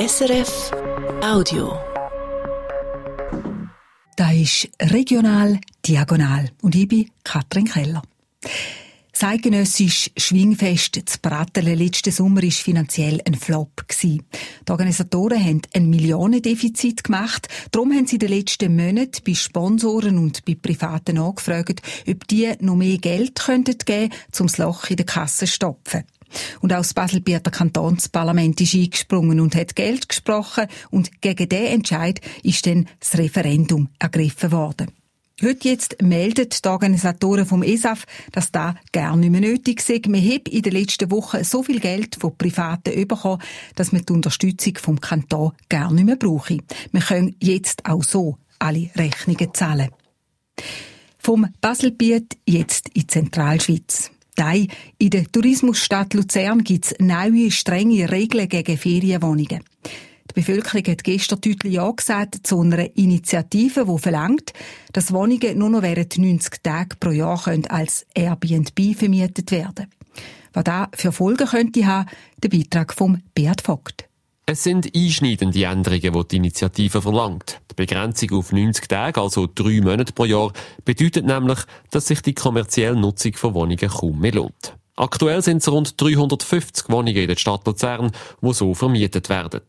SRF Audio. Da ist regional diagonal und ich bin Katrin Keller. Das Schwingfest zu Brattelen letzten Sommer war finanziell ein Flop. Die Organisatoren haben ein Millionendefizit gemacht. Darum haben sie in den letzten Monaten bei Sponsoren und bei Privaten angefragt, ob die noch mehr Geld geben könnten, um das Loch in der Kasse zu stopfen. Und auch das Baselbieter Kantonsparlament ist eingesprungen und hat Geld gesprochen und gegen diesen Entscheid ist dann das Referendum ergriffen worden. Heute jetzt melden die Organisatoren vom ESAF, dass da gar nicht mehr nötig sei. Wir haben in den letzten Wochen so viel Geld von Privaten bekommen, dass wir die Unterstützung vom Kanton gar nicht mehr brauchen. Wir können jetzt auch so alle Rechnungen zahlen. Vom Baselbiet jetzt in Zentralschweiz. Nein, in der Tourismusstadt Luzern gibt es neue, strenge Regeln gegen Ferienwohnungen. Die Bevölkerung hat gestern deutlich Ja gesagt zu einer Initiative, die verlangt, dass Wohnungen nur noch während 90 Tagen pro Jahr als Airbnb vermietet werden Was da für Folgen könnte haben, der Beitrag vom Beat Vogt. Es sind einschneidende Änderungen, die die Initiative verlangt. Die Begrenzung auf 90 Tage, also drei Monate pro Jahr, bedeutet nämlich, dass sich die kommerzielle Nutzung von Wohnungen kaum mehr lohnt. Aktuell sind es rund 350 Wohnungen in der Stadt Luzern, die so vermietet werden.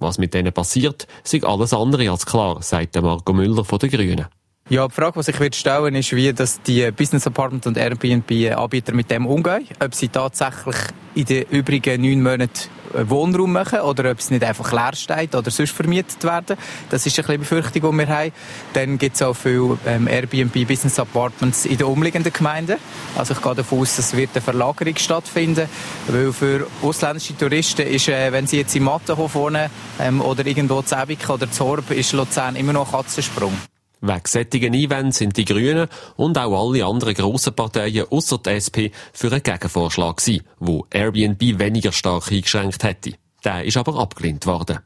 Was mit denen passiert, ist alles andere als klar, sagt Marco Müller von den Grünen. Ja, die Frage, die sich wird stellen, ist, wie dass die Business Apartment und Airbnb-Anbieter mit dem umgehen. Ob sie tatsächlich in den übrigen neun Monaten Wohnraum machen oder ob es nicht einfach leer steht oder sonst vermietet werden. Das ist ein bisschen Befürchtung, die wir haben. Dann gibt es auch viele ähm, Airbnb Business Apartments in den umliegenden Gemeinden. Also ich gehe davon aus, dass wird eine Verlagerung stattfinden, weil für ausländische Touristen ist, äh, wenn sie jetzt in Mattenhof wohnen ähm, oder irgendwo zu Ebik oder zu Horb, ist Luzern immer noch ein Katzensprung. Wegen sättigen Einwänden sind die Grünen und auch alle anderen grossen Parteien außer der SP für einen Gegenvorschlag gewesen, wo Airbnb weniger stark eingeschränkt hätte. Der ist aber abgelehnt worden.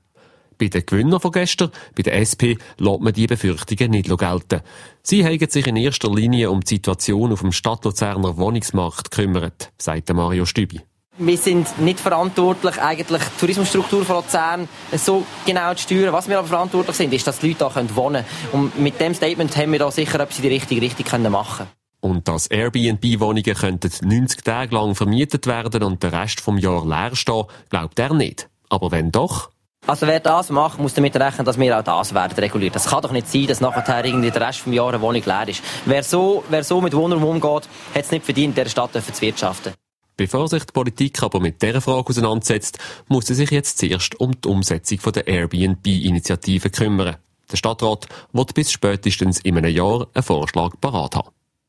Bei den Gewinnern von gestern, bei der SP, lässt man die Befürchtungen nicht gelten. Sie haben sich in erster Linie um die Situation auf dem Stadtluzerner Wohnungsmarkt gekümmert, sagt Mario Stübi wir sind nicht verantwortlich, eigentlich die Tourismusstruktur von Luzern so genau zu steuern. Was wir aber verantwortlich sind, ist, dass die Leute hier wohnen können. Und mit dem Statement haben wir da sicher etwas in die richtige Richtung machen können. Und dass Airbnb-Wohnungen 90 Tage lang vermietet werden und der Rest vom Jahr leer stehen, glaubt er nicht. Aber wenn doch? Also wer das macht, muss damit rechnen, dass wir auch das werden reguliert. Das kann doch nicht sein, dass nachher irgendwie der Rest des Jahres eine Wohnung leer ist. Wer so, wer so mit Wohnraum umgeht, hat es nicht verdient, in dieser Stadt zu wirtschaften. Bevor sich die Politik aber mit dieser Frage auseinandersetzt, muss sie sich jetzt zuerst um die Umsetzung der Airbnb-Initiative kümmern. Der Stadtrat wird bis spätestens in einem Jahr einen Vorschlag parat haben.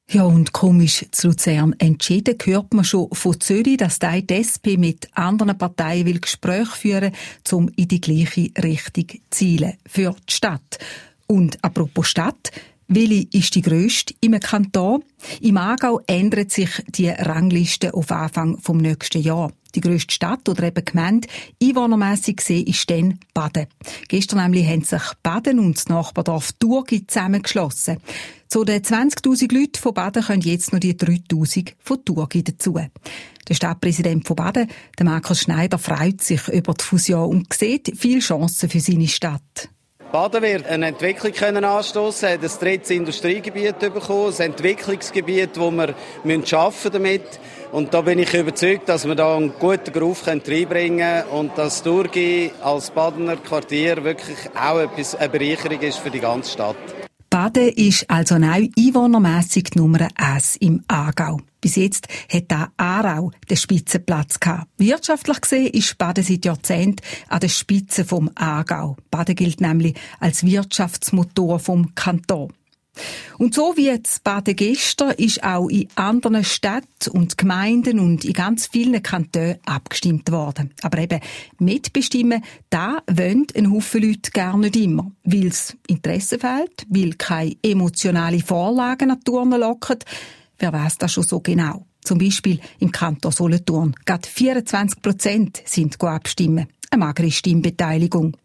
Ja, und komisch zu Luzern entschieden hört man schon von Zürich, dass die SP mit anderen Parteien will Gespräche führen, um in die gleiche Richtung zu zielen für die Stadt. Und apropos Stadt, welche ist die grösste im Kanton? Im Aargau ändert sich die Rangliste auf Anfang vom nächsten Jahr. Die grösste Stadt oder eben Gemeinde, einwohnermässig gesehen, ist dann Baden. Gestern nämlich haben sich Baden und das Nachbardorf Thurgi zusammengeschlossen. Zu den 20.000 Leuten von Baden können jetzt noch die 3.000 von Thurgi dazu. Der Stadtpräsident von Baden, der Markus Schneider, freut sich über die Fusion und sieht viele Chancen für seine Stadt. Baden wird eine Entwicklung können anstoßen, hat ein drittes Industriegebiet bekommen, ein Entwicklungsgebiet, wo wir damit arbeiten damit. Und da bin ich überzeugt, dass wir da einen guten Beruf reinbringen können und dass Durgi als Badener Quartier wirklich auch etwas, eine Bereicherung ist für die ganze Stadt. Baden ist also neu einwohnermässig Nummer 1 im Aargau. Bis jetzt hat da Aarau den Spitzenplatz gehabt. Wirtschaftlich gesehen ist Baden seit Jahrzehnten an der Spitze vom Aargau. Baden gilt nämlich als Wirtschaftsmotor vom Kanton. Und so wie jetzt Baden gestern ist auch in anderen Städten und Gemeinden und in ganz vielen Kantonen abgestimmt worden. Aber eben mitbestimmen, da wollen ein Haufen Leute gar nicht immer. Weil es Interesse fehlt, weil keine emotionale Vorlagen an Turnen locken. Wer weiß das schon so genau? Zum Beispiel im Kanton Solothurn. Gerade 24 Prozent sind abstimmen. Eine magere Stimmbeteiligung.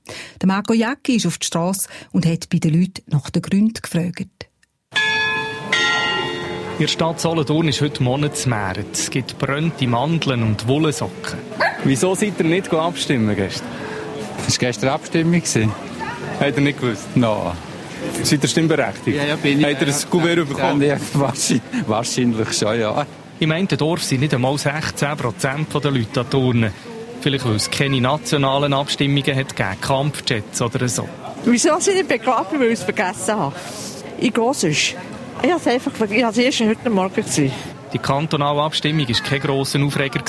Der Marco Jacki ist auf die Straße und hat bei den Leuten nach den Gründen gefragt. In der Stadt Solothurn ist heute Monatsmeer. Es gibt brennte Mandeln und Wollsocken. Wieso seid ihr nicht abstimmen gestern? Das war gestern Abstimmung. Hat er nicht gewusst? No. Seid ihr stimmberechtigt? Ja, ja, bin ich. Hat er ein Kuvert bekommen? Ja, wahrscheinlich, wahrscheinlich schon, ja. Im einen Dorf sind nicht einmal 16 Prozent der Leute an Turnen. Vielleicht, weil es keine nationalen Abstimmungen hat gegeben, Kampfjets oder so. Wieso sind ich begraben, weil ich es vergessen habe? Ich gehe sonst. Ich habe es einfach ich habe es erst heute Morgen gesehen. Die kantonale Abstimmung war kein grosser Aufreger.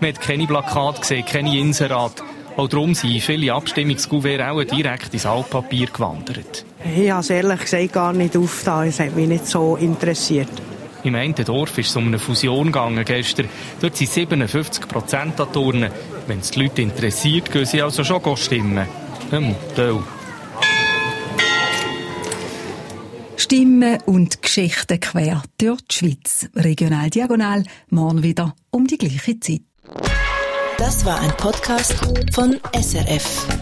Man hat keine Plakate gesehen, keine Inserat. Auch darum sind viele Abstimmungskuverts auch direkt ins Altpapier gewandert. Ich habe es ehrlich gesagt gar nicht aufgetan. Es hat mich nicht so interessiert. Im einen Dorf ist es um eine Fusion gegangen gestern. Dort sind 57 Prozent an Turnen. Wenn es die Leute interessiert, gehen sie also schon stimmen. Hm, toll. Stimmen und Geschichten quer durch die Schweiz. Regional Diagonal, morgen wieder um die gleiche Zeit. Das war ein Podcast von SRF.